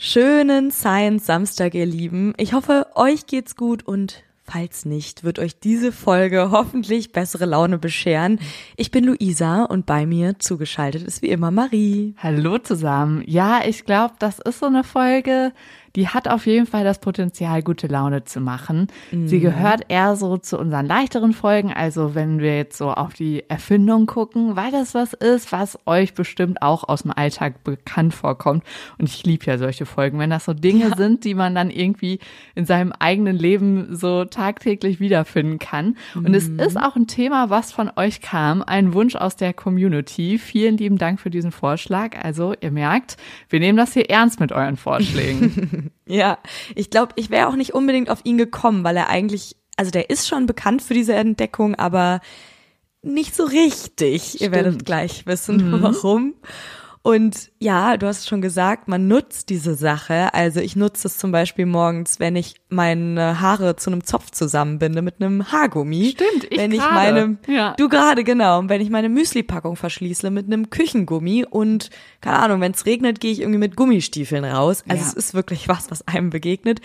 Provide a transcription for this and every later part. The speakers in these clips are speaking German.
Schönen Science Samstag, ihr Lieben. Ich hoffe, euch geht's gut und falls nicht, wird euch diese Folge hoffentlich bessere Laune bescheren. Ich bin Luisa und bei mir zugeschaltet ist wie immer Marie. Hallo zusammen. Ja, ich glaube, das ist so eine Folge, die hat auf jeden Fall das Potenzial, gute Laune zu machen. Mhm. Sie gehört eher so zu unseren leichteren Folgen, also wenn wir jetzt so auf die Erfindung gucken, weil das was ist, was euch bestimmt auch aus dem Alltag bekannt vorkommt. Und ich liebe ja solche Folgen, wenn das so Dinge ja. sind, die man dann irgendwie in seinem eigenen Leben so tagtäglich wiederfinden kann. Und mhm. es ist auch ein Thema, was von euch kam, ein Wunsch aus der Community. Vielen lieben Dank für diesen Vorschlag. Also ihr merkt, wir nehmen das hier ernst mit euren Vorschlägen. Ja, ich glaube, ich wäre auch nicht unbedingt auf ihn gekommen, weil er eigentlich, also der ist schon bekannt für diese Entdeckung, aber nicht so richtig. Stimmt. Ihr werdet gleich wissen, mhm. warum. Und ja, du hast schon gesagt, man nutzt diese Sache. Also ich nutze es zum Beispiel morgens, wenn ich meine Haare zu einem Zopf zusammenbinde mit einem Haargummi. Stimmt, ich Wenn ich meine, ja. du gerade genau, und wenn ich meine Müsli-Packung verschließe mit einem Küchengummi und keine Ahnung, wenn es regnet, gehe ich irgendwie mit Gummistiefeln raus. Also ja. es ist wirklich was, was einem begegnet.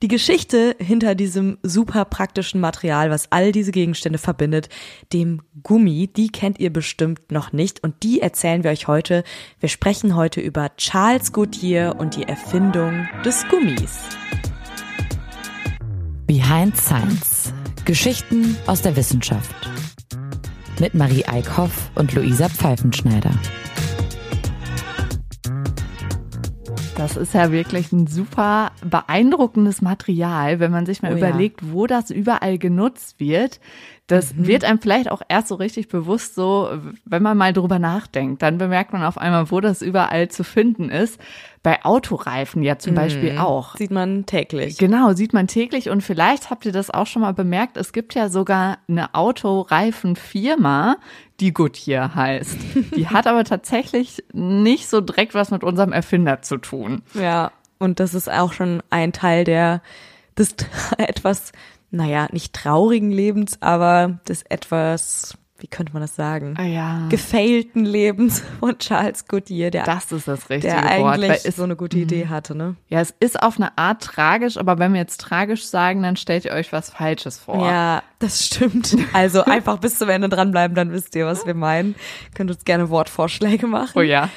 Die Geschichte hinter diesem super praktischen Material, was all diese Gegenstände verbindet, dem Gummi, die kennt ihr bestimmt noch nicht und die erzählen wir euch heute. Wir sprechen heute über Charles Goodyear und die Erfindung des Gummis. Behind Science. Geschichten aus der Wissenschaft. Mit Marie Eickhoff und Luisa Pfeifenschneider. Das ist ja wirklich ein super beeindruckendes Material, wenn man sich mal oh, überlegt, ja. wo das überall genutzt wird. Das mhm. wird einem vielleicht auch erst so richtig bewusst, so, wenn man mal drüber nachdenkt. Dann bemerkt man auf einmal, wo das überall zu finden ist. Bei Autoreifen ja zum mhm. Beispiel auch. Sieht man täglich. Genau, sieht man täglich. Und vielleicht habt ihr das auch schon mal bemerkt. Es gibt ja sogar eine Autoreifenfirma, die Goodyear heißt. Die hat aber tatsächlich nicht so direkt was mit unserem Erfinder zu tun. Ja, und das ist auch schon ein Teil der des etwas, naja, nicht traurigen Lebens, aber des etwas wie könnte man das sagen? Ah, ja. Gefailten Lebens von Charles Goodyear, der, das ist das richtige der Wort, eigentlich so eine gute Idee mhm. hatte, ne? Ja, es ist auf eine Art tragisch, aber wenn wir jetzt tragisch sagen, dann stellt ihr euch was Falsches vor. Ja, das stimmt. Also einfach bis zum Ende dranbleiben, dann wisst ihr, was wir meinen. Könnt uns gerne Wortvorschläge machen. Oh ja.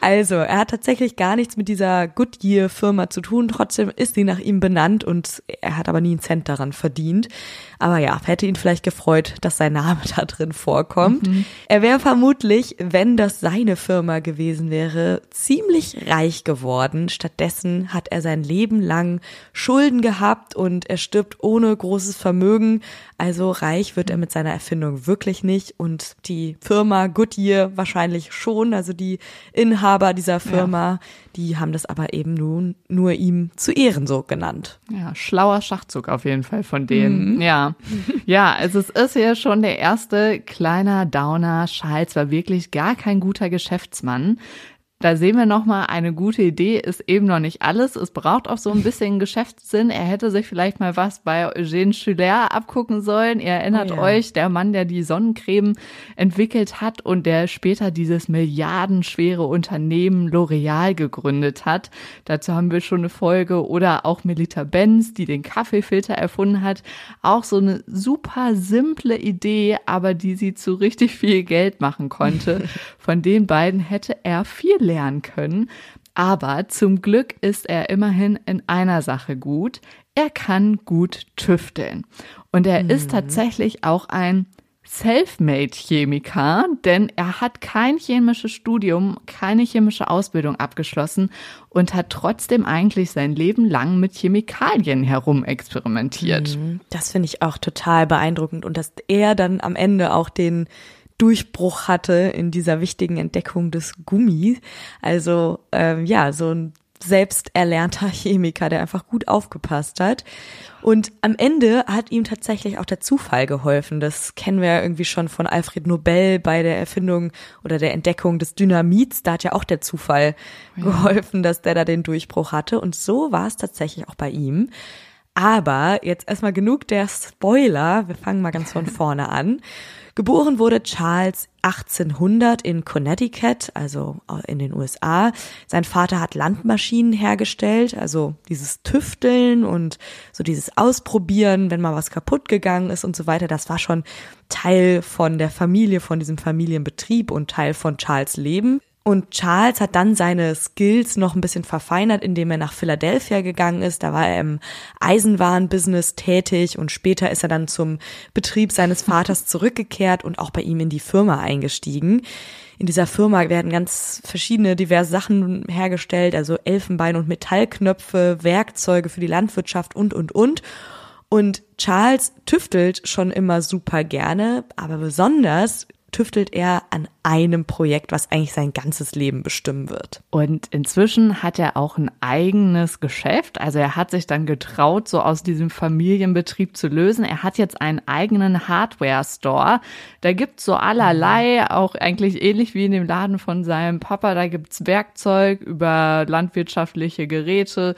Also, er hat tatsächlich gar nichts mit dieser Goodyear-Firma zu tun. Trotzdem ist sie nach ihm benannt und er hat aber nie einen Cent daran verdient. Aber ja, hätte ihn vielleicht gefreut, dass sein Name da drin vorkommt. Mhm. Er wäre vermutlich, wenn das seine Firma gewesen wäre, ziemlich reich geworden. Stattdessen hat er sein Leben lang Schulden gehabt und er stirbt ohne großes Vermögen. Also reich wird er mit seiner Erfindung wirklich nicht und die Firma Goodyear wahrscheinlich schon. Also die Inhaber dieser Firma, ja. Die haben das aber eben nun nur ihm zu Ehren so genannt. Ja, schlauer Schachzug auf jeden Fall von denen. Mhm. Ja. Ja, also es ist ja schon der erste kleiner Downer. Charles war wirklich gar kein guter Geschäftsmann. Da sehen wir nochmal, eine gute Idee ist eben noch nicht alles. Es braucht auch so ein bisschen Geschäftssinn. Er hätte sich vielleicht mal was bei Eugène Schuller abgucken sollen. Ihr erinnert oh ja. euch, der Mann, der die Sonnencreme entwickelt hat und der später dieses milliardenschwere Unternehmen L'Oreal gegründet hat. Dazu haben wir schon eine Folge. Oder auch Melita Benz, die den Kaffeefilter erfunden hat. Auch so eine super simple Idee, aber die sie zu richtig viel Geld machen konnte. Von den beiden hätte er viel lernen können. Aber zum Glück ist er immerhin in einer Sache gut. Er kann gut tüfteln. Und er mhm. ist tatsächlich auch ein Selfmade-Chemiker, denn er hat kein chemisches Studium, keine chemische Ausbildung abgeschlossen und hat trotzdem eigentlich sein Leben lang mit Chemikalien herumexperimentiert. Mhm. Das finde ich auch total beeindruckend und dass er dann am Ende auch den Durchbruch hatte in dieser wichtigen Entdeckung des Gummis. Also ähm, ja, so ein selbst erlernter Chemiker, der einfach gut aufgepasst hat. Und am Ende hat ihm tatsächlich auch der Zufall geholfen. Das kennen wir ja irgendwie schon von Alfred Nobel bei der Erfindung oder der Entdeckung des Dynamits. Da hat ja auch der Zufall ja. geholfen, dass der da den Durchbruch hatte. Und so war es tatsächlich auch bei ihm. Aber jetzt erstmal genug der Spoiler. Wir fangen mal ganz von vorne an. Geboren wurde Charles 1800 in Connecticut, also in den USA. Sein Vater hat Landmaschinen hergestellt, also dieses Tüfteln und so dieses Ausprobieren, wenn mal was kaputt gegangen ist und so weiter. Das war schon Teil von der Familie, von diesem Familienbetrieb und Teil von Charles Leben. Und Charles hat dann seine Skills noch ein bisschen verfeinert, indem er nach Philadelphia gegangen ist. Da war er im Eisenwarenbusiness tätig und später ist er dann zum Betrieb seines Vaters zurückgekehrt und auch bei ihm in die Firma eingestiegen. In dieser Firma werden ganz verschiedene diverse Sachen hergestellt, also Elfenbein und Metallknöpfe, Werkzeuge für die Landwirtschaft und, und, und. Und Charles tüftelt schon immer super gerne, aber besonders tüftelt er an einem Projekt, was eigentlich sein ganzes Leben bestimmen wird. Und inzwischen hat er auch ein eigenes Geschäft. Also er hat sich dann getraut, so aus diesem Familienbetrieb zu lösen. Er hat jetzt einen eigenen Hardware-Store. Da gibt's so allerlei, auch eigentlich ähnlich wie in dem Laden von seinem Papa. Da gibt's Werkzeug über landwirtschaftliche Geräte.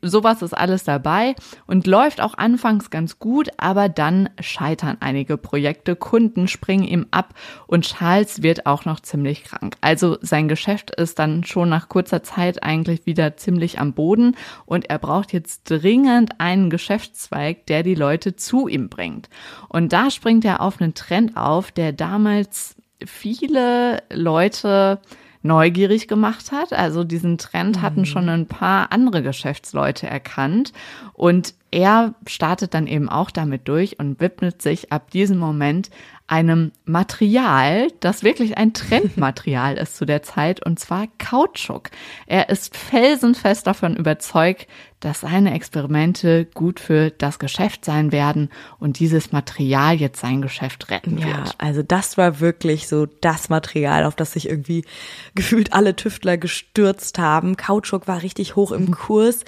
Sowas ist alles dabei und läuft auch anfangs ganz gut, aber dann scheitern einige Projekte. Kunden springen ihm ab und Charles wird wird auch noch ziemlich krank. Also sein Geschäft ist dann schon nach kurzer Zeit eigentlich wieder ziemlich am Boden und er braucht jetzt dringend einen Geschäftszweig, der die Leute zu ihm bringt. Und da springt er auf einen Trend auf, der damals viele Leute neugierig gemacht hat. Also diesen Trend hatten mhm. schon ein paar andere Geschäftsleute erkannt und er startet dann eben auch damit durch und widmet sich ab diesem Moment einem Material, das wirklich ein Trendmaterial ist zu der Zeit, und zwar Kautschuk. Er ist felsenfest davon überzeugt, dass seine Experimente gut für das Geschäft sein werden und dieses Material jetzt sein Geschäft retten wird. Ja, also das war wirklich so das Material, auf das sich irgendwie gefühlt alle Tüftler gestürzt haben. Kautschuk war richtig hoch im Kurs,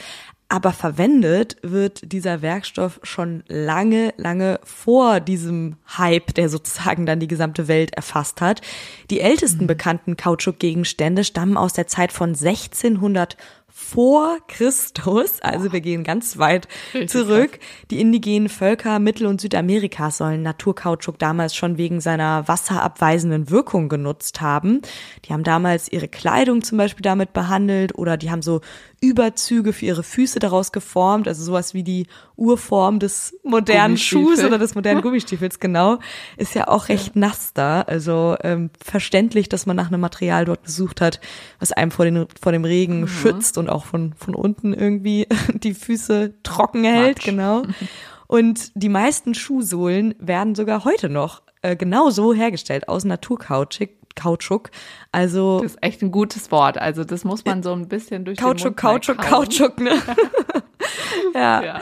aber verwendet wird dieser Werkstoff schon lange, lange vor diesem Hype, der sozusagen dann die gesamte Welt erfasst hat. Die ältesten mhm. bekannten Kautschukgegenstände stammen aus der Zeit von 1600 vor Christus, also wir gehen ganz weit zurück. Die indigenen Völker Mittel- und Südamerikas sollen Naturkautschuk damals schon wegen seiner wasserabweisenden Wirkung genutzt haben. Die haben damals ihre Kleidung zum Beispiel damit behandelt oder die haben so Überzüge für ihre Füße daraus geformt, also sowas wie die Urform des modernen Schuhs oder des modernen Gummistiefels, genau, ist ja auch recht ja. nass da. Also ähm, verständlich, dass man nach einem Material dort gesucht hat, was einem vor, den, vor dem Regen mhm. schützt und auch von, von unten irgendwie die Füße trocken hält, Matsch. genau. Und die meisten Schuhsohlen werden sogar heute noch äh, genauso hergestellt aus Naturkautschuk. Kautschuk. Also das ist echt ein gutes Wort. Also das muss man so ein bisschen durch Kautschuk, den Mund Kautschuk, Kautschuk, ne? ja. ja.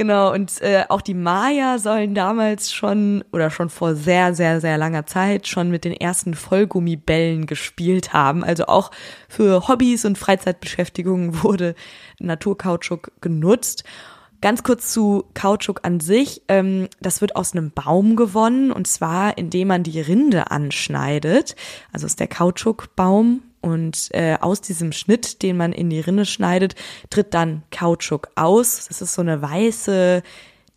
Genau, und äh, auch die Maya sollen damals schon oder schon vor sehr, sehr, sehr langer Zeit schon mit den ersten Vollgummibällen gespielt haben. Also auch für Hobbys und Freizeitbeschäftigungen wurde Naturkautschuk genutzt. Ganz kurz zu Kautschuk an sich. Ähm, das wird aus einem Baum gewonnen und zwar indem man die Rinde anschneidet. Also ist der Kautschukbaum und äh, aus diesem Schnitt, den man in die Rinde schneidet, tritt dann Kautschuk aus. Das ist so eine weiße,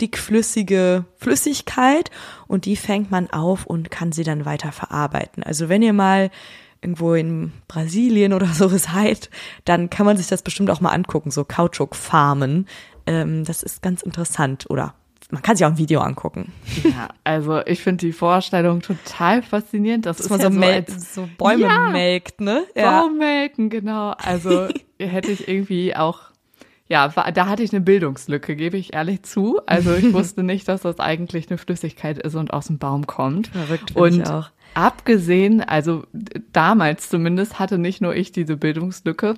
dickflüssige Flüssigkeit und die fängt man auf und kann sie dann weiter verarbeiten. Also wenn ihr mal irgendwo in Brasilien oder so seid, dann kann man sich das bestimmt auch mal angucken, so Kautschukfarmen. Ähm, das ist ganz interessant oder man kann sich auch ein Video angucken. Ja, also ich finde die Vorstellung total faszinierend. Das Dass ist man so, ja so, als, so Bäume ja, melkt, ne? Ja. Baummelken, genau. Also hätte ich irgendwie auch ja, da hatte ich eine Bildungslücke, gebe ich ehrlich zu. Also ich wusste nicht, dass das eigentlich eine Flüssigkeit ist und aus dem Baum kommt. Verrückt und ich auch. Abgesehen, also damals zumindest hatte nicht nur ich diese Bildungslücke,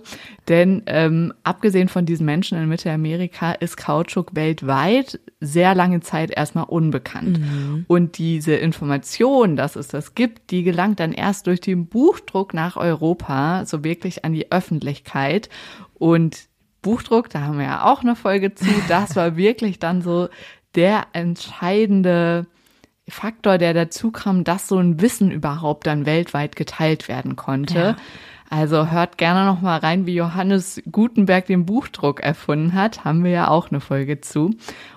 denn ähm, abgesehen von diesen Menschen in Mittelamerika ist Kautschuk weltweit sehr lange Zeit erstmal unbekannt. Mhm. Und diese Information, dass es das gibt, die gelangt dann erst durch den Buchdruck nach Europa, so wirklich an die Öffentlichkeit. Und Buchdruck, da haben wir ja auch eine Folge zu, das war wirklich dann so der entscheidende Faktor, der dazu kam, dass so ein Wissen überhaupt dann weltweit geteilt werden konnte. Ja. Also hört gerne noch mal rein, wie Johannes Gutenberg den Buchdruck erfunden hat. Haben wir ja auch eine Folge zu.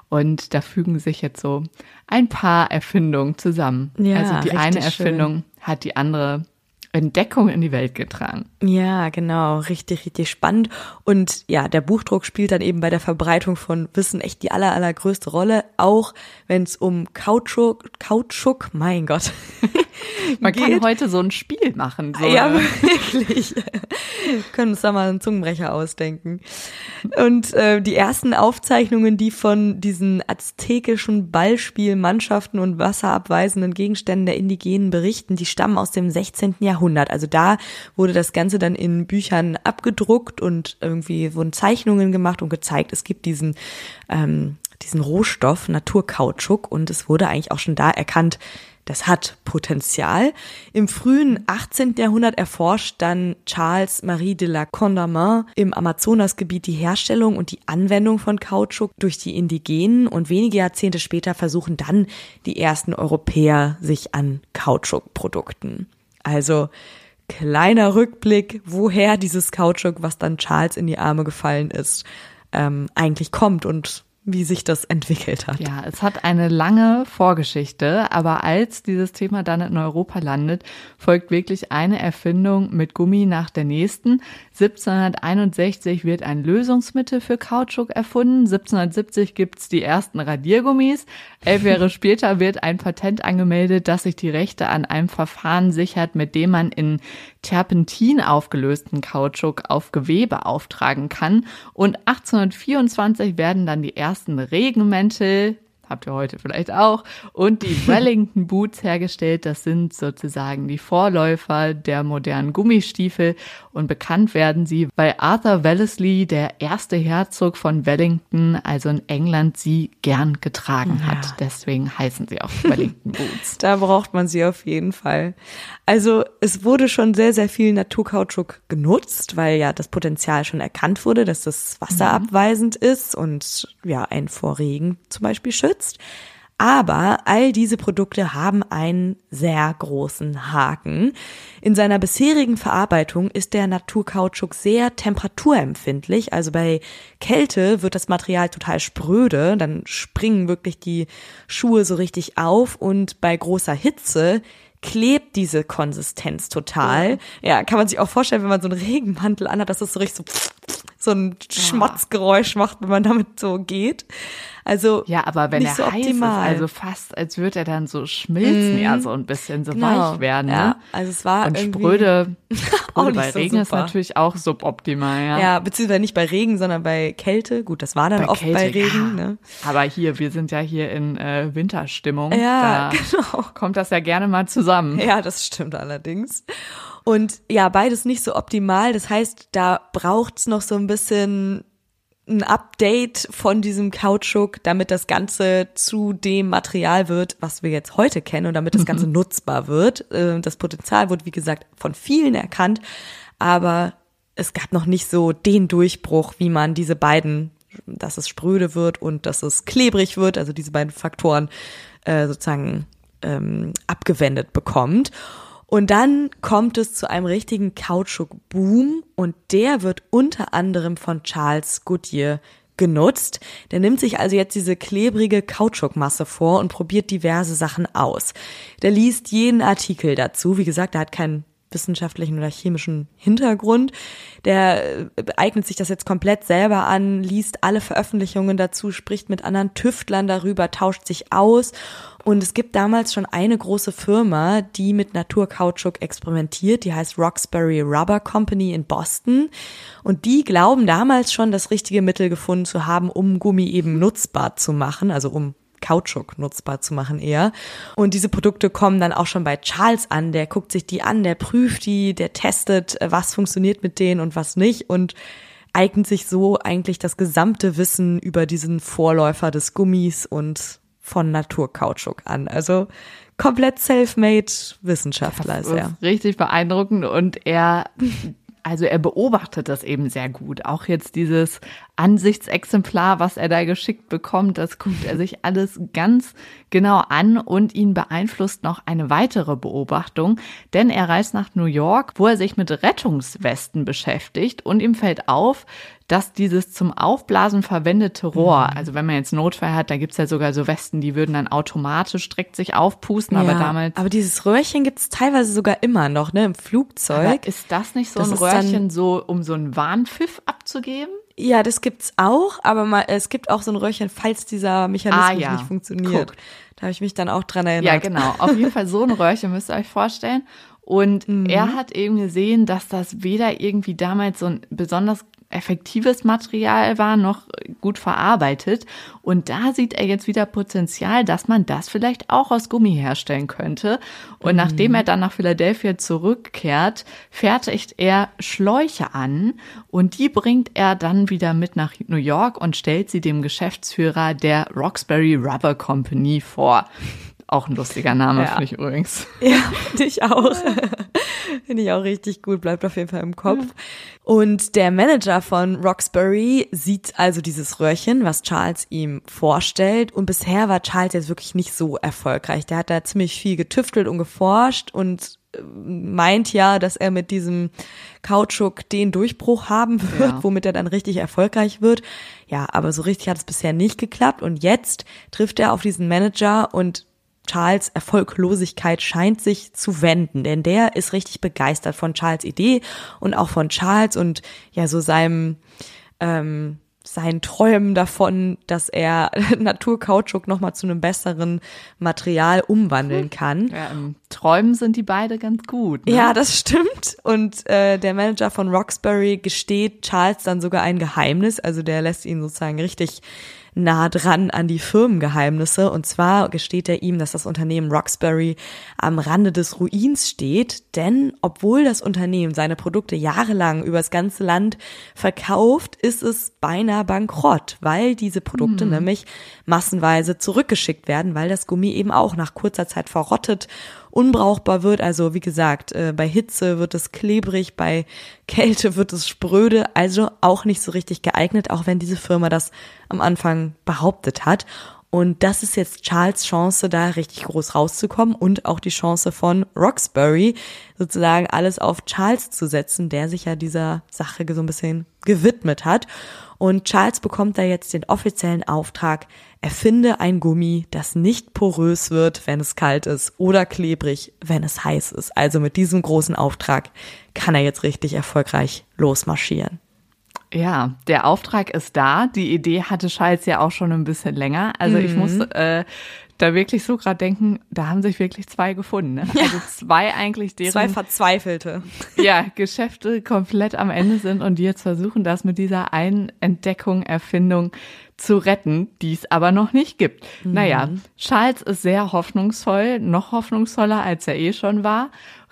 Und da fügen sich jetzt so ein paar Erfindungen zusammen. Ja, also die eine Erfindung schön. hat die andere Entdeckung in die Welt getragen. Ja, genau, richtig, richtig spannend. Und ja, der Buchdruck spielt dann eben bei der Verbreitung von Wissen echt die aller, allergrößte Rolle, auch wenn es um Kautschuk, Kautschuk, mein Gott. Man geht. kann heute so ein Spiel machen. So. Ja, wirklich. können uns da mal einen Zungenbrecher ausdenken. Und äh, die ersten Aufzeichnungen, die von diesen aztekischen Ballspielmannschaften und wasserabweisenden Gegenständen der Indigenen berichten, die stammen aus dem 16. Jahrhundert. Also da wurde das Ganze dann in Büchern abgedruckt und irgendwie wurden Zeichnungen gemacht und gezeigt, es gibt diesen ähm, diesen Rohstoff Naturkautschuk und es wurde eigentlich auch schon da erkannt, das hat Potenzial. Im frühen 18. Jahrhundert erforscht dann Charles Marie de la Condamine im Amazonasgebiet die Herstellung und die Anwendung von Kautschuk durch die Indigenen und wenige Jahrzehnte später versuchen dann die ersten Europäer sich an Kautschukprodukten. Also kleiner Rückblick, woher dieses Kautschuk, was dann Charles in die Arme gefallen ist, ähm, eigentlich kommt und wie sich das entwickelt hat. Ja, es hat eine lange Vorgeschichte, aber als dieses Thema dann in Europa landet, folgt wirklich eine Erfindung mit Gummi nach der nächsten. 1761 wird ein Lösungsmittel für Kautschuk erfunden. 1770 gibt's die ersten Radiergummis. Elf Jahre später wird ein Patent angemeldet, das sich die Rechte an einem Verfahren sichert, mit dem man in Terpentin aufgelösten Kautschuk auf Gewebe auftragen kann. Und 1824 werden dann die ersten Regenmäntel habt ihr heute vielleicht auch, und die Wellington Boots hergestellt. Das sind sozusagen die Vorläufer der modernen Gummistiefel und bekannt werden sie, weil Arthur Wellesley, der erste Herzog von Wellington, also in England, sie gern getragen hat. Ja. Deswegen heißen sie auch Wellington Boots. da braucht man sie auf jeden Fall. Also es wurde schon sehr, sehr viel Naturkautschuk genutzt, weil ja das Potenzial schon erkannt wurde, dass das wasserabweisend mhm. ist und ja, ein vor Regen zum Beispiel schützt unterstützt. Aber all diese Produkte haben einen sehr großen Haken. In seiner bisherigen Verarbeitung ist der Naturkautschuk sehr temperaturempfindlich. Also bei Kälte wird das Material total spröde, dann springen wirklich die Schuhe so richtig auf und bei großer Hitze klebt diese Konsistenz total. Ja, kann man sich auch vorstellen, wenn man so einen Regenmantel anhat, dass das so richtig so, so ein Schmotzgeräusch macht, wenn man damit so geht. Also ja, aber wenn er so heiß optimal. ist, also fast als würde er dann so schmilzen, mm. ja so ein bisschen so genau. weich werden. Ne? Ja, also es war und spröde. auch bei so Regen super. ist natürlich auch suboptimal. Ja. ja, beziehungsweise nicht bei Regen, sondern bei Kälte. Gut, das war dann bei oft Kälte, bei Regen. Ja. Ne? Aber hier, wir sind ja hier in äh, Winterstimmung. Ja, da genau. Kommt das ja gerne mal zusammen. Ja, das stimmt allerdings. Und ja, beides nicht so optimal. Das heißt, da braucht's noch so ein bisschen ein Update von diesem Kautschuk, damit das Ganze zu dem Material wird, was wir jetzt heute kennen und damit das Ganze mhm. nutzbar wird. Äh, das Potenzial wurde, wie gesagt, von vielen erkannt, aber es gab noch nicht so den Durchbruch, wie man diese beiden, dass es spröde wird und dass es klebrig wird, also diese beiden Faktoren äh, sozusagen ähm, abgewendet bekommt. Und dann kommt es zu einem richtigen Kautschuk-Boom und der wird unter anderem von Charles Goodyear genutzt. Der nimmt sich also jetzt diese klebrige Kautschukmasse vor und probiert diverse Sachen aus. Der liest jeden Artikel dazu. Wie gesagt, er hat keinen wissenschaftlichen oder chemischen Hintergrund. Der äh, eignet sich das jetzt komplett selber an, liest alle Veröffentlichungen dazu, spricht mit anderen Tüftlern darüber, tauscht sich aus. Und es gibt damals schon eine große Firma, die mit Naturkautschuk experimentiert. Die heißt Roxbury Rubber Company in Boston. Und die glauben damals schon, das richtige Mittel gefunden zu haben, um Gummi eben nutzbar zu machen, also um Kautschuk nutzbar zu machen eher. Und diese Produkte kommen dann auch schon bei Charles an. Der guckt sich die an, der prüft die, der testet, äh, was funktioniert mit denen und was nicht und eignet sich so eigentlich das gesamte Wissen über diesen Vorläufer des Gummis und von Naturkautschuk an. Also komplett self-made Wissenschaftler ist er. Richtig beeindruckend und er also er beobachtet das eben sehr gut. Auch jetzt dieses Ansichtsexemplar, was er da geschickt bekommt, das guckt er sich alles ganz genau an und ihn beeinflusst noch eine weitere Beobachtung, denn er reist nach New York, wo er sich mit Rettungswesten beschäftigt und ihm fällt auf, dass dieses zum Aufblasen verwendete Rohr, mhm. also wenn man jetzt Notfall hat, da gibt's ja sogar so Westen, die würden dann automatisch direkt sich aufpusten, ja, aber damals. Aber dieses Röhrchen gibt's teilweise sogar immer noch, ne, im Flugzeug. Ist das nicht so das ein Röhrchen so, um so einen Warnpfiff abzugeben? Ja, das gibt's auch, aber mal, es gibt auch so ein Röhrchen, falls dieser Mechanismus ah, ja. nicht funktioniert. Guck. Da habe ich mich dann auch dran erinnert. Ja, genau. Auf jeden Fall so ein Röhrchen müsst ihr euch vorstellen. Und mhm. er hat eben gesehen, dass das weder irgendwie damals so ein besonders effektives Material war, noch gut verarbeitet. Und da sieht er jetzt wieder Potenzial, dass man das vielleicht auch aus Gummi herstellen könnte. Und mhm. nachdem er dann nach Philadelphia zurückkehrt, fertigt er Schläuche an und die bringt er dann wieder mit nach New York und stellt sie dem Geschäftsführer der Roxbury Rubber Company vor. Auch ein lustiger Name, ja. finde ich übrigens. Ja, ich auch. finde ich auch richtig gut, bleibt auf jeden Fall im Kopf. Ja. Und der Manager von Roxbury sieht also dieses Röhrchen, was Charles ihm vorstellt. Und bisher war Charles jetzt wirklich nicht so erfolgreich. Der hat da ziemlich viel getüftelt und geforscht und äh, meint ja, dass er mit diesem Kautschuk den Durchbruch haben wird, ja. womit er dann richtig erfolgreich wird. Ja, aber so richtig hat es bisher nicht geklappt. Und jetzt trifft er auf diesen Manager und Charles Erfolglosigkeit scheint sich zu wenden, denn der ist richtig begeistert von Charles Idee und auch von Charles und ja so seinem ähm, seinen Träumen davon, dass er Naturkautschuk nochmal zu einem besseren Material umwandeln hm. kann. Ja, Träumen sind die beide ganz gut. Ne? Ja, das stimmt. Und äh, der Manager von Roxbury gesteht Charles dann sogar ein Geheimnis. Also der lässt ihn sozusagen richtig nah dran an die Firmengeheimnisse. Und zwar gesteht er ihm, dass das Unternehmen Roxbury am Rande des Ruins steht. Denn obwohl das Unternehmen seine Produkte jahrelang übers ganze Land verkauft, ist es beinahe bankrott, weil diese Produkte hm. nämlich massenweise zurückgeschickt werden, weil das Gummi eben auch nach kurzer Zeit verrottet unbrauchbar wird. Also wie gesagt, äh, bei Hitze wird es klebrig, bei Kälte wird es spröde, also auch nicht so richtig geeignet, auch wenn diese Firma das am Anfang behauptet hat. Und das ist jetzt Charles Chance, da richtig groß rauszukommen und auch die Chance von Roxbury, sozusagen alles auf Charles zu setzen, der sich ja dieser Sache so ein bisschen gewidmet hat. Und Charles bekommt da jetzt den offiziellen Auftrag, erfinde ein Gummi, das nicht porös wird, wenn es kalt ist oder klebrig, wenn es heiß ist. Also mit diesem großen Auftrag kann er jetzt richtig erfolgreich losmarschieren. Ja, der Auftrag ist da. Die Idee hatte Charles ja auch schon ein bisschen länger. Also mhm. ich musste äh, da wirklich so gerade denken, da haben sich wirklich zwei gefunden. Ne? Ja. Also zwei eigentlich deren zwei Verzweifelte. Ja, Geschäfte komplett am Ende sind und die jetzt versuchen, das mit dieser einen Entdeckung, Erfindung zu retten, die es aber noch nicht gibt. Mhm. Naja, Charles ist sehr hoffnungsvoll, noch hoffnungsvoller, als er eh schon war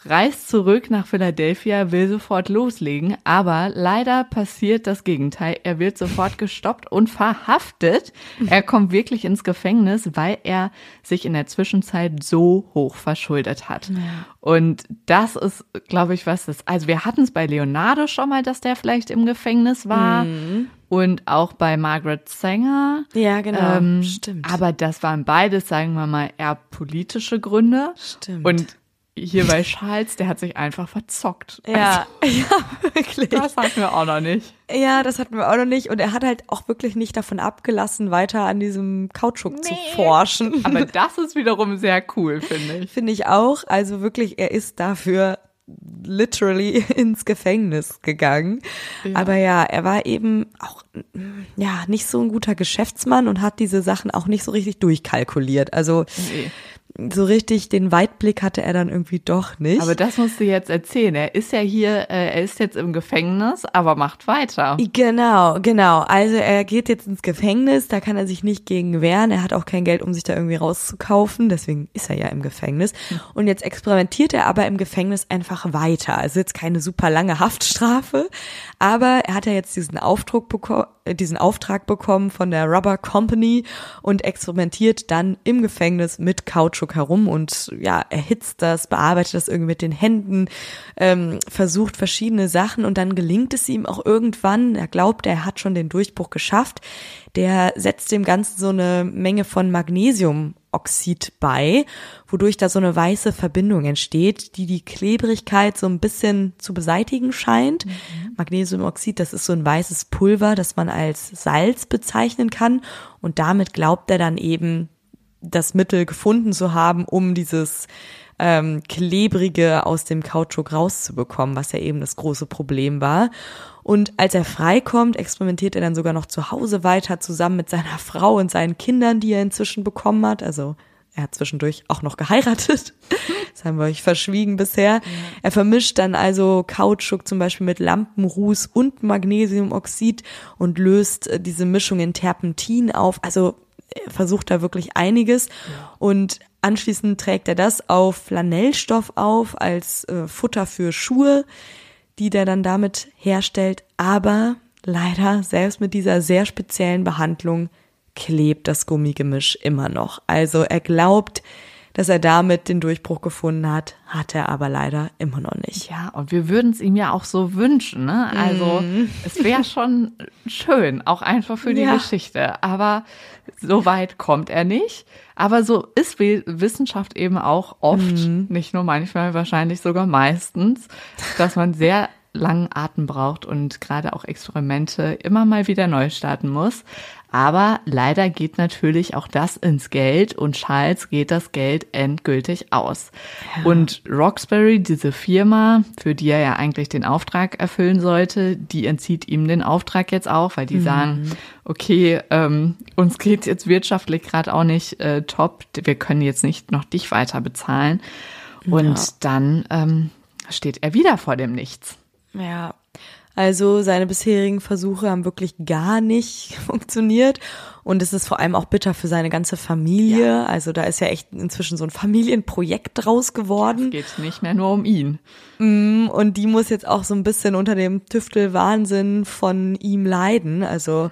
reist zurück nach Philadelphia, will sofort loslegen, aber leider passiert das Gegenteil. Er wird sofort gestoppt und verhaftet. Er kommt wirklich ins Gefängnis, weil er sich in der Zwischenzeit so hoch verschuldet hat. Ja. Und das ist, glaube ich, was das. Also wir hatten es bei Leonardo schon mal, dass der vielleicht im Gefängnis war. Mhm. Und auch bei Margaret Sanger. Ja, genau. Ähm, Stimmt. Aber das waren beides, sagen wir mal, eher politische Gründe. Stimmt. Und hier bei Charles, der hat sich einfach verzockt. Ja, also, ja, wirklich. Das hatten wir auch noch nicht. Ja, das hatten wir auch noch nicht. Und er hat halt auch wirklich nicht davon abgelassen, weiter an diesem Kautschuk nee. zu forschen. Aber das ist wiederum sehr cool, finde ich. Finde ich auch. Also wirklich, er ist dafür literally ins Gefängnis gegangen. Ja. Aber ja, er war eben auch ja nicht so ein guter Geschäftsmann und hat diese Sachen auch nicht so richtig durchkalkuliert. Also nee so richtig den Weitblick hatte er dann irgendwie doch nicht. Aber das musst du jetzt erzählen. Er ist ja hier, äh, er ist jetzt im Gefängnis, aber macht weiter. Genau, genau. Also er geht jetzt ins Gefängnis, da kann er sich nicht gegen wehren. Er hat auch kein Geld, um sich da irgendwie rauszukaufen. Deswegen ist er ja im Gefängnis. Und jetzt experimentiert er aber im Gefängnis einfach weiter. Also jetzt keine super lange Haftstrafe, aber er hat ja jetzt diesen Auftrag, beko diesen Auftrag bekommen von der Rubber Company und experimentiert dann im Gefängnis mit Kautschuk herum und ja, erhitzt das, bearbeitet das irgendwie mit den Händen, ähm, versucht verschiedene Sachen und dann gelingt es ihm auch irgendwann, er glaubt, er hat schon den Durchbruch geschafft, der setzt dem Ganzen so eine Menge von Magnesiumoxid bei, wodurch da so eine weiße Verbindung entsteht, die die Klebrigkeit so ein bisschen zu beseitigen scheint. Mhm. Magnesiumoxid, das ist so ein weißes Pulver, das man als Salz bezeichnen kann und damit glaubt er dann eben das Mittel gefunden zu haben, um dieses ähm, klebrige aus dem Kautschuk rauszubekommen, was ja eben das große Problem war. Und als er freikommt, experimentiert er dann sogar noch zu Hause weiter zusammen mit seiner Frau und seinen Kindern, die er inzwischen bekommen hat. Also er hat zwischendurch auch noch geheiratet. Das haben wir euch verschwiegen bisher. Er vermischt dann also Kautschuk zum Beispiel mit Lampenruß und Magnesiumoxid und löst äh, diese Mischung in Terpentin auf. Also er versucht da wirklich einiges. Und Anschließend trägt er das auf Flanellstoff auf als äh, Futter für Schuhe, die der dann damit herstellt. Aber leider, selbst mit dieser sehr speziellen Behandlung, klebt das Gummigemisch immer noch. Also er glaubt, dass er damit den Durchbruch gefunden hat, hat er aber leider immer noch nicht. Ja, und wir würden es ihm ja auch so wünschen, ne? Also mm. es wäre schon schön, auch einfach für die ja. Geschichte. Aber so weit kommt er nicht. Aber so ist Wissenschaft eben auch oft, mm. nicht nur manchmal, wahrscheinlich sogar meistens, dass man sehr langen Atem braucht und gerade auch Experimente immer mal wieder neu starten muss. Aber leider geht natürlich auch das ins Geld und Charles geht das Geld endgültig aus. Ja. Und Roxbury, diese Firma, für die er ja eigentlich den Auftrag erfüllen sollte, die entzieht ihm den Auftrag jetzt auch, weil die mhm. sagen, okay, ähm, uns geht jetzt wirtschaftlich gerade auch nicht äh, top, wir können jetzt nicht noch dich weiter bezahlen. Und ja. dann ähm, steht er wieder vor dem Nichts. Ja, also seine bisherigen Versuche haben wirklich gar nicht funktioniert. Und es ist vor allem auch bitter für seine ganze Familie. Ja. Also da ist ja echt inzwischen so ein Familienprojekt draus geworden. Es geht nicht mehr nur um ihn. Mm, und die muss jetzt auch so ein bisschen unter dem Tüftelwahnsinn von ihm leiden. Also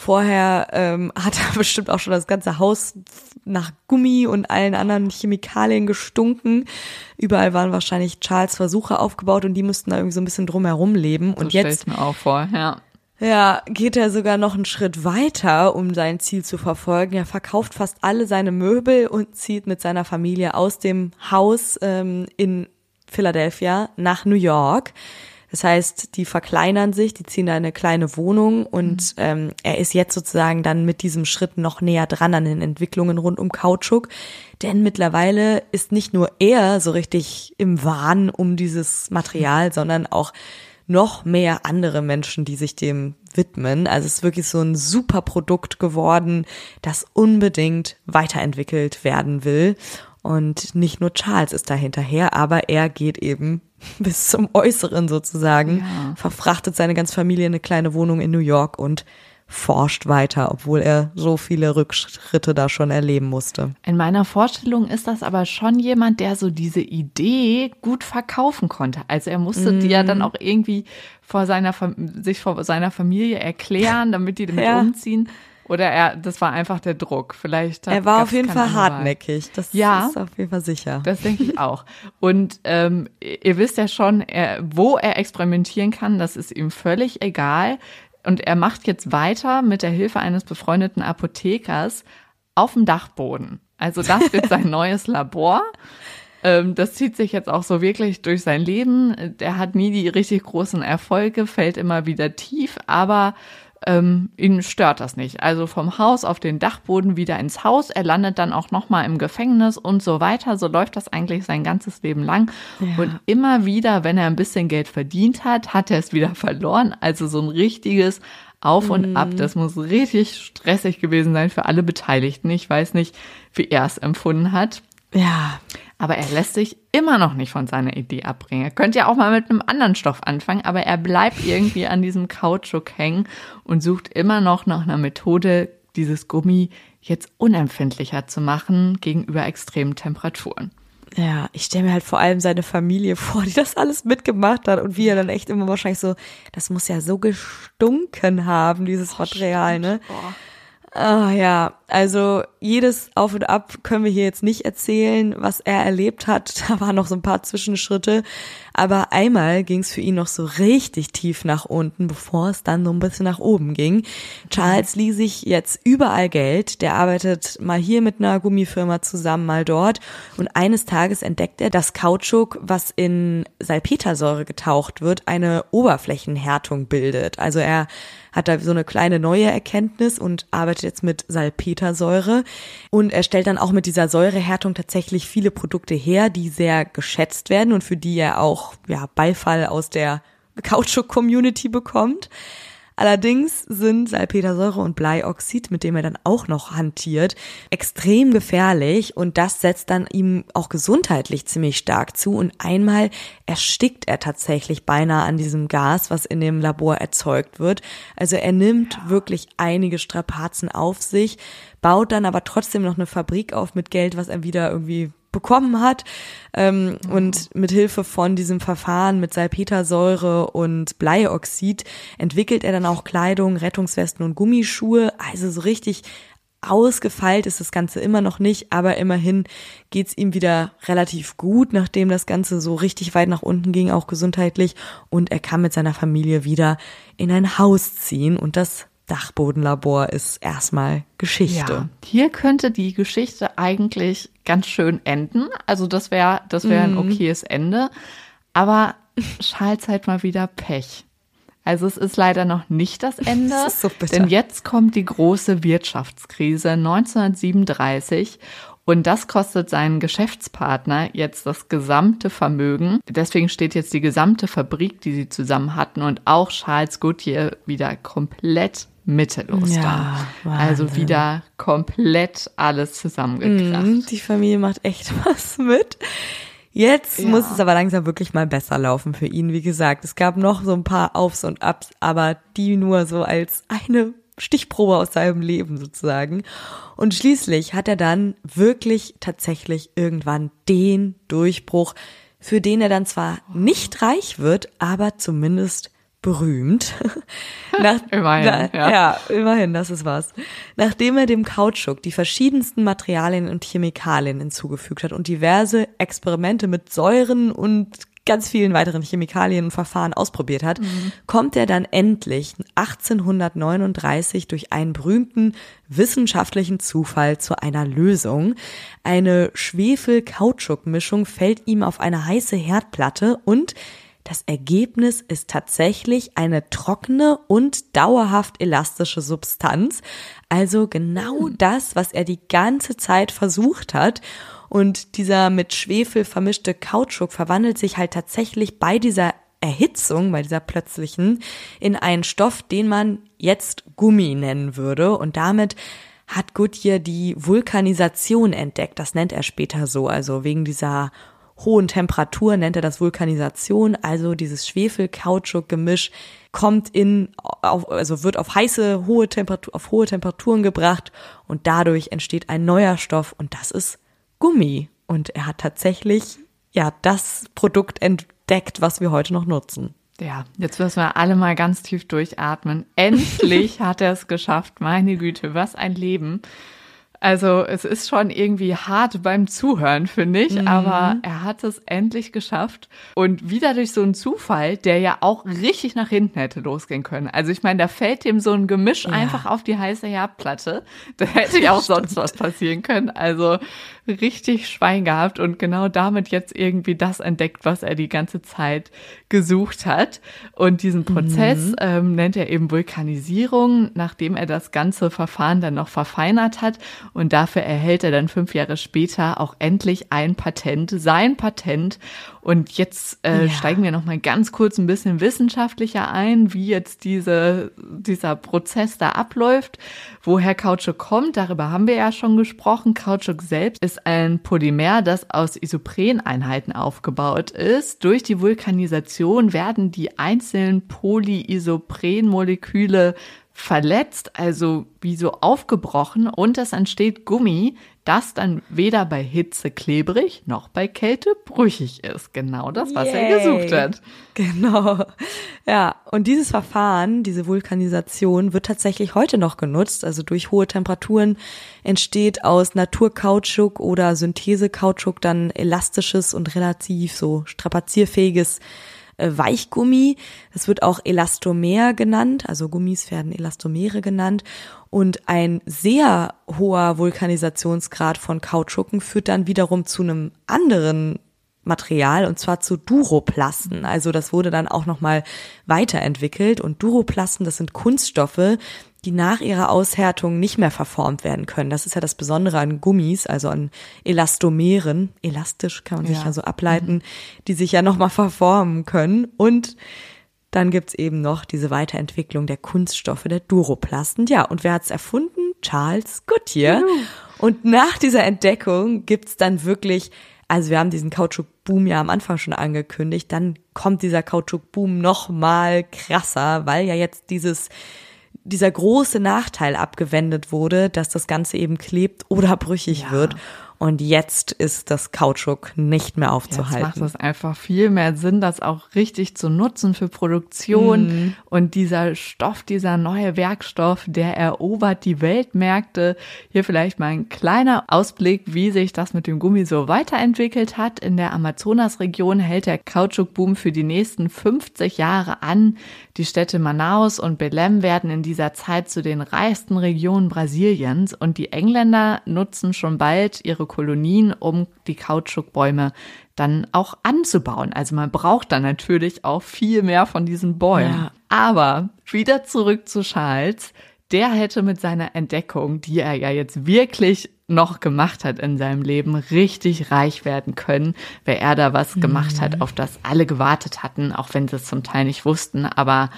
Vorher ähm, hat er bestimmt auch schon das ganze Haus nach Gummi und allen anderen Chemikalien gestunken. Überall waren wahrscheinlich Charles Versuche aufgebaut und die mussten da irgendwie so ein bisschen drumherum leben. So und jetzt mir auch vor, ja. Ja, geht er sogar noch einen Schritt weiter, um sein Ziel zu verfolgen. Er verkauft fast alle seine Möbel und zieht mit seiner Familie aus dem Haus ähm, in Philadelphia nach New York. Das heißt, die verkleinern sich, die ziehen da eine kleine Wohnung und mhm. ähm, er ist jetzt sozusagen dann mit diesem Schritt noch näher dran an den Entwicklungen rund um Kautschuk. Denn mittlerweile ist nicht nur er so richtig im Wahn um dieses Material, sondern auch noch mehr andere Menschen, die sich dem widmen. Also es ist wirklich so ein super Produkt geworden, das unbedingt weiterentwickelt werden will. Und nicht nur Charles ist da hinterher, aber er geht eben bis zum Äußeren sozusagen, ja. verfrachtet seine ganze Familie in eine kleine Wohnung in New York und forscht weiter, obwohl er so viele Rückschritte da schon erleben musste. In meiner Vorstellung ist das aber schon jemand, der so diese Idee gut verkaufen konnte. Also er musste mm. die ja dann mhm. auch irgendwie vor seiner, sich vor seiner Familie erklären, damit die damit ja. umziehen. Oder er, das war einfach der Druck. Vielleicht. Er war auf jeden Fall hartnäckig. Das ja, ist auf jeden Fall sicher. Das denke ich auch. Und ähm, ihr wisst ja schon, er, wo er experimentieren kann, das ist ihm völlig egal. Und er macht jetzt weiter mit der Hilfe eines befreundeten Apothekers auf dem Dachboden. Also das wird sein neues Labor. Ähm, das zieht sich jetzt auch so wirklich durch sein Leben. Der hat nie die richtig großen Erfolge, fällt immer wieder tief, aber ähm, ihn stört das nicht. Also vom Haus auf den Dachboden wieder ins Haus. Er landet dann auch nochmal im Gefängnis und so weiter. So läuft das eigentlich sein ganzes Leben lang. Ja. Und immer wieder, wenn er ein bisschen Geld verdient hat, hat er es wieder verloren. Also so ein richtiges Auf und Ab. Mhm. Das muss richtig stressig gewesen sein für alle Beteiligten. Ich weiß nicht, wie er es empfunden hat. Ja. Aber er lässt sich immer noch nicht von seiner Idee abbringen. Er könnte ja auch mal mit einem anderen Stoff anfangen, aber er bleibt irgendwie an diesem Kautschuk hängen und sucht immer noch nach einer Methode, dieses Gummi jetzt unempfindlicher zu machen gegenüber extremen Temperaturen. Ja, ich stelle mir halt vor allem seine Familie vor, die das alles mitgemacht hat und wie er dann echt immer wahrscheinlich so, das muss ja so gestunken haben, dieses oh, Material, stimmt. ne? Boah. Ah ja, also jedes Auf und Ab können wir hier jetzt nicht erzählen, was er erlebt hat. Da waren noch so ein paar Zwischenschritte. Aber einmal ging es für ihn noch so richtig tief nach unten, bevor es dann so ein bisschen nach oben ging. Charles lieh sich jetzt überall Geld. Der arbeitet mal hier mit einer Gummifirma zusammen, mal dort. Und eines Tages entdeckt er, dass Kautschuk, was in Salpetersäure getaucht wird, eine Oberflächenhärtung bildet. Also er hat da so eine kleine neue Erkenntnis und arbeitet jetzt mit Salpetersäure. Und er stellt dann auch mit dieser Säurehärtung tatsächlich viele Produkte her, die sehr geschätzt werden und für die er auch ja, Beifall aus der Kautschuk-Community bekommt. Allerdings sind Salpetersäure und Bleioxid, mit dem er dann auch noch hantiert, extrem gefährlich und das setzt dann ihm auch gesundheitlich ziemlich stark zu und einmal erstickt er tatsächlich beinahe an diesem Gas, was in dem Labor erzeugt wird. Also er nimmt ja. wirklich einige Strapazen auf sich, baut dann aber trotzdem noch eine Fabrik auf mit Geld, was er wieder irgendwie bekommen hat ähm, mhm. und mit Hilfe von diesem Verfahren mit Salpetersäure und Bleioxid entwickelt er dann auch Kleidung, Rettungswesten und Gummischuhe. Also so richtig ausgefeilt ist das Ganze immer noch nicht, aber immerhin geht's ihm wieder relativ gut, nachdem das Ganze so richtig weit nach unten ging, auch gesundheitlich. Und er kann mit seiner Familie wieder in ein Haus ziehen und das Dachbodenlabor ist erstmal Geschichte. Ja, hier könnte die Geschichte eigentlich ganz schön enden. Also das wäre das wäre ein mhm. okayes Ende. Aber Charles halt mal wieder Pech. Also es ist leider noch nicht das Ende, das so denn jetzt kommt die große Wirtschaftskrise 1937 und das kostet seinen Geschäftspartner jetzt das gesamte Vermögen. Deswegen steht jetzt die gesamte Fabrik, die sie zusammen hatten und auch Charles Goodyear wieder komplett mittellos ja, da. Also wieder komplett alles zusammengekracht. Mm, die Familie macht echt was mit. Jetzt ja. muss es aber langsam wirklich mal besser laufen für ihn. Wie gesagt, es gab noch so ein paar Aufs und Abs, aber die nur so als eine Stichprobe aus seinem Leben sozusagen. Und schließlich hat er dann wirklich tatsächlich irgendwann den Durchbruch, für den er dann zwar nicht reich wird, aber zumindest berühmt. Nach, immerhin, na, ja. ja, immerhin, das ist was. Nachdem er dem Kautschuk die verschiedensten Materialien und Chemikalien hinzugefügt hat und diverse Experimente mit Säuren und ganz vielen weiteren Chemikalien und Verfahren ausprobiert hat, mhm. kommt er dann endlich 1839 durch einen berühmten wissenschaftlichen Zufall zu einer Lösung. Eine Schwefel-Kautschuk-Mischung fällt ihm auf eine heiße Herdplatte und das Ergebnis ist tatsächlich eine trockene und dauerhaft elastische Substanz. Also genau hm. das, was er die ganze Zeit versucht hat. Und dieser mit Schwefel vermischte Kautschuk verwandelt sich halt tatsächlich bei dieser Erhitzung, bei dieser plötzlichen, in einen Stoff, den man jetzt Gummi nennen würde. Und damit hat Goodyear die Vulkanisation entdeckt. Das nennt er später so, also wegen dieser hohen Temperatur nennt er das Vulkanisation, also dieses Schwefel-Kautschuk-Gemisch kommt in, auf, also wird auf heiße, hohe Temperatur, auf hohe Temperaturen gebracht und dadurch entsteht ein neuer Stoff und das ist Gummi. Und er hat tatsächlich, ja, das Produkt entdeckt, was wir heute noch nutzen. Ja, jetzt müssen wir alle mal ganz tief durchatmen. Endlich hat er es geschafft. Meine Güte, was ein Leben. Also es ist schon irgendwie hart beim Zuhören, finde ich, mhm. aber er hat es endlich geschafft und wieder durch so einen Zufall, der ja auch richtig nach hinten hätte losgehen können. Also ich meine, da fällt ihm so ein Gemisch ja. einfach auf die heiße Herdplatte. Da hätte ja auch sonst was passieren können. Also richtig Schwein gehabt und genau damit jetzt irgendwie das entdeckt, was er die ganze Zeit gesucht hat. Und diesen Prozess mhm. ähm, nennt er eben Vulkanisierung, nachdem er das ganze Verfahren dann noch verfeinert hat. Und dafür erhält er dann fünf Jahre später auch endlich ein Patent, sein Patent. Und jetzt äh, ja. steigen wir noch mal ganz kurz ein bisschen wissenschaftlicher ein, wie jetzt diese, dieser Prozess da abläuft. Woher Kautschuk kommt, darüber haben wir ja schon gesprochen. Kautschuk selbst ist ein Polymer, das aus Isopreneinheiten aufgebaut ist. Durch die Vulkanisation werden die einzelnen Polyisoprenmoleküle verletzt, also wie so aufgebrochen und es entsteht Gummi, das dann weder bei Hitze klebrig noch bei Kälte brüchig ist. Genau das, was Yay. er gesucht hat. Genau. Ja, und dieses Verfahren, diese Vulkanisation wird tatsächlich heute noch genutzt. Also durch hohe Temperaturen entsteht aus Naturkautschuk oder Synthesekautschuk dann elastisches und relativ so strapazierfähiges äh, Weichgummi. Das wird auch Elastomer genannt, also Gummis werden Elastomere genannt. Und ein sehr hoher Vulkanisationsgrad von Kautschuken führt dann wiederum zu einem anderen Material und zwar zu Duroplasten. Also das wurde dann auch nochmal weiterentwickelt und Duroplasten, das sind Kunststoffe, die nach ihrer Aushärtung nicht mehr verformt werden können. Das ist ja das Besondere an Gummis, also an Elastomeren, elastisch kann man sich ja so ableiten, mhm. die sich ja nochmal verformen können. Und dann gibt's eben noch diese Weiterentwicklung der Kunststoffe, der Duroplasten. Ja, und wer hat's erfunden? Charles Goodyear. Juhu. Und nach dieser Entdeckung gibt's dann wirklich, also wir haben diesen Kautschuk-Boom ja am Anfang schon angekündigt, dann kommt dieser Kautschuk-Boom noch mal krasser, weil ja jetzt dieses dieser große Nachteil abgewendet wurde, dass das Ganze eben klebt oder brüchig ja. wird. Und jetzt ist das Kautschuk nicht mehr aufzuhalten. Jetzt macht es einfach viel mehr Sinn, das auch richtig zu nutzen für Produktion. Mhm. Und dieser Stoff, dieser neue Werkstoff, der erobert die Weltmärkte. Hier vielleicht mal ein kleiner Ausblick, wie sich das mit dem Gummi so weiterentwickelt hat. In der Amazonasregion hält der Kautschukboom für die nächsten 50 Jahre an. Die Städte Manaus und Belém werden in dieser Zeit zu den reichsten Regionen Brasiliens und die Engländer nutzen schon bald ihre Kolonien, um die Kautschukbäume dann auch anzubauen. Also man braucht dann natürlich auch viel mehr von diesen Bäumen. Ja. Aber wieder zurück zu Charles. Der hätte mit seiner Entdeckung, die er ja jetzt wirklich noch gemacht hat in seinem Leben, richtig reich werden können, wer er da was gemacht hat, mhm. auf das alle gewartet hatten, auch wenn sie es zum Teil nicht wussten. Aber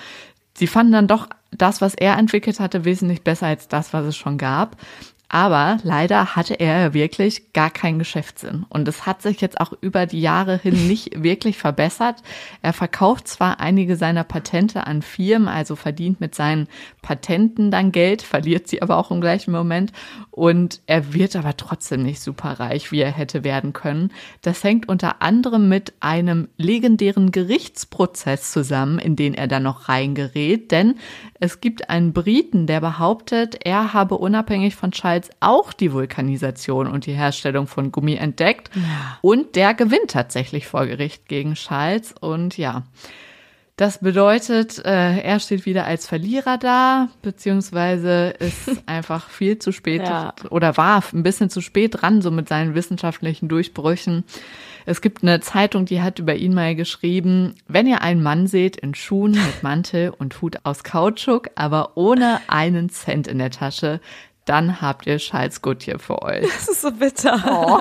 sie fanden dann doch das, was er entwickelt hatte, wesentlich besser als das, was es schon gab. Aber leider hatte er wirklich gar keinen Geschäftssinn. Und es hat sich jetzt auch über die Jahre hin nicht wirklich verbessert. Er verkauft zwar einige seiner Patente an Firmen, also verdient mit seinen Patenten dann Geld, verliert sie aber auch im gleichen Moment. Und er wird aber trotzdem nicht super reich, wie er hätte werden können. Das hängt unter anderem mit einem legendären Gerichtsprozess zusammen, in den er dann noch reingerät. Denn es gibt einen Briten, der behauptet, er habe unabhängig von Charles auch die Vulkanisation und die Herstellung von Gummi entdeckt. Ja. Und der gewinnt tatsächlich vor Gericht gegen Charles. Und ja, das bedeutet, äh, er steht wieder als Verlierer da, beziehungsweise ist einfach viel zu spät ja. oder war ein bisschen zu spät dran, so mit seinen wissenschaftlichen Durchbrüchen. Es gibt eine Zeitung, die hat über ihn mal geschrieben, wenn ihr einen Mann seht in Schuhen mit Mantel und Hut aus Kautschuk, aber ohne einen Cent in der Tasche, dann habt ihr Charles Goodyear für euch. Das ist so bitter. Oh.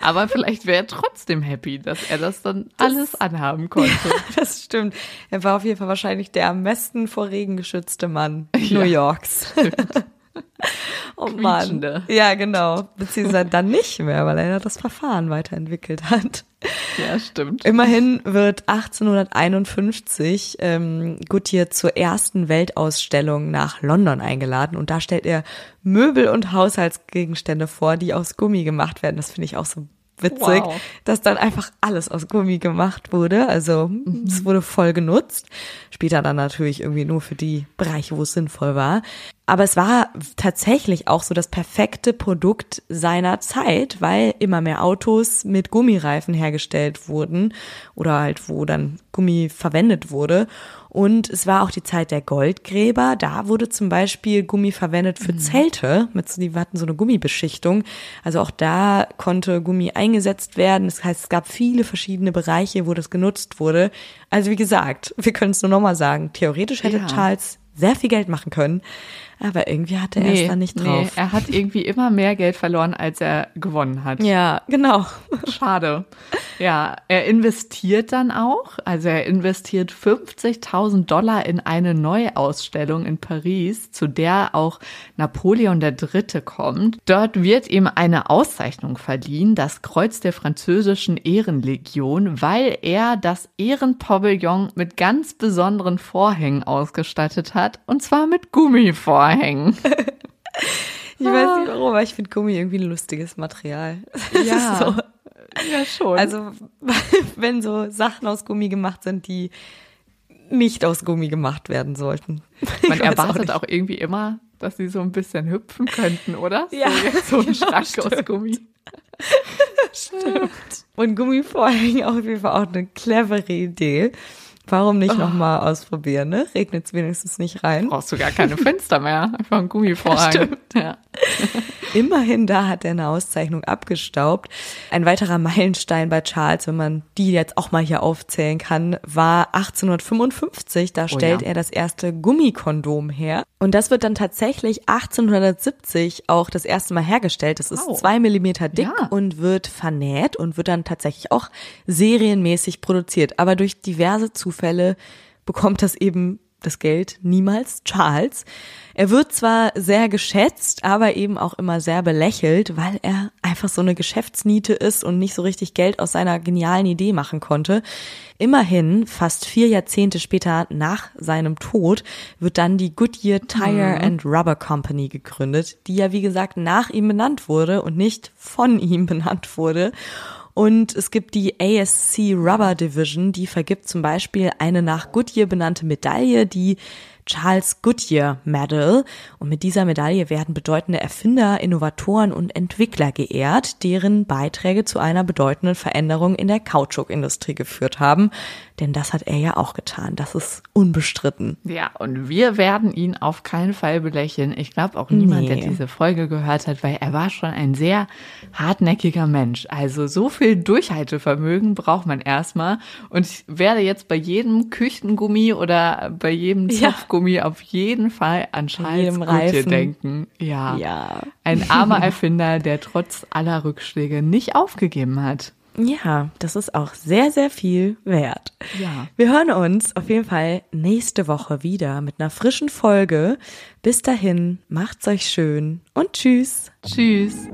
Aber vielleicht wäre er trotzdem happy, dass er das dann das, alles anhaben konnte. Ja, das stimmt. Er war auf jeden Fall wahrscheinlich der am besten vor Regen geschützte Mann ja, New Yorks. Stimmt. Oh Mann. Ja, genau. Beziehungsweise dann nicht mehr, weil er das Verfahren weiterentwickelt hat. Ja, stimmt. Immerhin wird 1851 ähm, Goodyear zur ersten Weltausstellung nach London eingeladen und da stellt er Möbel und Haushaltsgegenstände vor, die aus Gummi gemacht werden. Das finde ich auch so witzig, wow. dass dann einfach alles aus Gummi gemacht wurde. Also mhm. es wurde voll genutzt. Später dann natürlich irgendwie nur für die Bereiche, wo es sinnvoll war. Aber es war tatsächlich auch so das perfekte Produkt seiner Zeit, weil immer mehr Autos mit Gummireifen hergestellt wurden oder halt wo dann Gummi verwendet wurde. Und es war auch die Zeit der Goldgräber. Da wurde zum Beispiel Gummi verwendet für mhm. Zelte. Mit, die hatten so eine Gummibeschichtung. Also auch da konnte Gummi eingesetzt werden. Das heißt, es gab viele verschiedene Bereiche, wo das genutzt wurde. Also wie gesagt, wir können es nur nochmal sagen. Theoretisch hätte ja. Charles sehr viel Geld machen können. Aber irgendwie hatte er es dann nicht drauf. Nee, er hat irgendwie immer mehr Geld verloren, als er gewonnen hat. Ja, genau. Schade. Ja, er investiert dann auch. Also er investiert 50.000 Dollar in eine Neuausstellung in Paris, zu der auch Napoleon III. kommt. Dort wird ihm eine Auszeichnung verliehen, das Kreuz der französischen Ehrenlegion, weil er das Ehrenpavillon mit ganz besonderen Vorhängen ausgestattet hat. Und zwar mit Gummivorhängen. Ich weiß nicht warum, aber ich finde Gummi irgendwie ein lustiges Material. Ja. so. Ja, schon. Also, wenn so Sachen aus Gummi gemacht sind, die nicht aus Gummi gemacht werden sollten. Man erwartet auch, auch, irgendwie immer, dass sie so ein bisschen hüpfen könnten, oder? Ja. So, so ein Schrank stimmt. aus Gummi. Stimmt. Und Gummivorhängen auf jeden Fall auch eine clevere Idee. Warum nicht oh. nochmal ausprobieren, ne? Regnet es wenigstens nicht rein. Brauchst du gar keine Fenster mehr. Einfach ein Gummivorhang. Stimmt. Ja. Immerhin da hat er eine Auszeichnung abgestaubt. Ein weiterer Meilenstein bei Charles, wenn man die jetzt auch mal hier aufzählen kann, war 1855. Da stellt oh ja. er das erste Gummikondom her. Und das wird dann tatsächlich 1870 auch das erste Mal hergestellt. Das ist wow. zwei Millimeter dick ja. und wird vernäht und wird dann tatsächlich auch serienmäßig produziert. Aber durch diverse Zufälle bekommt das eben das Geld niemals Charles. Er wird zwar sehr geschätzt, aber eben auch immer sehr belächelt, weil er einfach so eine Geschäftsniete ist und nicht so richtig Geld aus seiner genialen Idee machen konnte. Immerhin, fast vier Jahrzehnte später nach seinem Tod, wird dann die Goodyear Tire mhm. and Rubber Company gegründet, die ja wie gesagt nach ihm benannt wurde und nicht von ihm benannt wurde. Und es gibt die ASC Rubber Division, die vergibt zum Beispiel eine nach Goodyear benannte Medaille, die Charles Goodyear Medal. Und mit dieser Medaille werden bedeutende Erfinder, Innovatoren und Entwickler geehrt, deren Beiträge zu einer bedeutenden Veränderung in der Kautschukindustrie geführt haben. Denn das hat er ja auch getan. Das ist unbestritten. Ja, und wir werden ihn auf keinen Fall belächeln. Ich glaube auch niemand, nee. der diese Folge gehört hat, weil er war schon ein sehr hartnäckiger Mensch. Also so viel Durchhaltevermögen braucht man erstmal. Und ich werde jetzt bei jedem Küchengummi oder bei jedem Zopfgummi ja. Auf jeden Fall an Charles Gutje denken. Ja. ja. Ein armer Erfinder, der trotz aller Rückschläge nicht aufgegeben hat. Ja, das ist auch sehr, sehr viel wert. Ja. Wir hören uns auf jeden Fall nächste Woche wieder mit einer frischen Folge. Bis dahin, macht's euch schön und tschüss. Tschüss.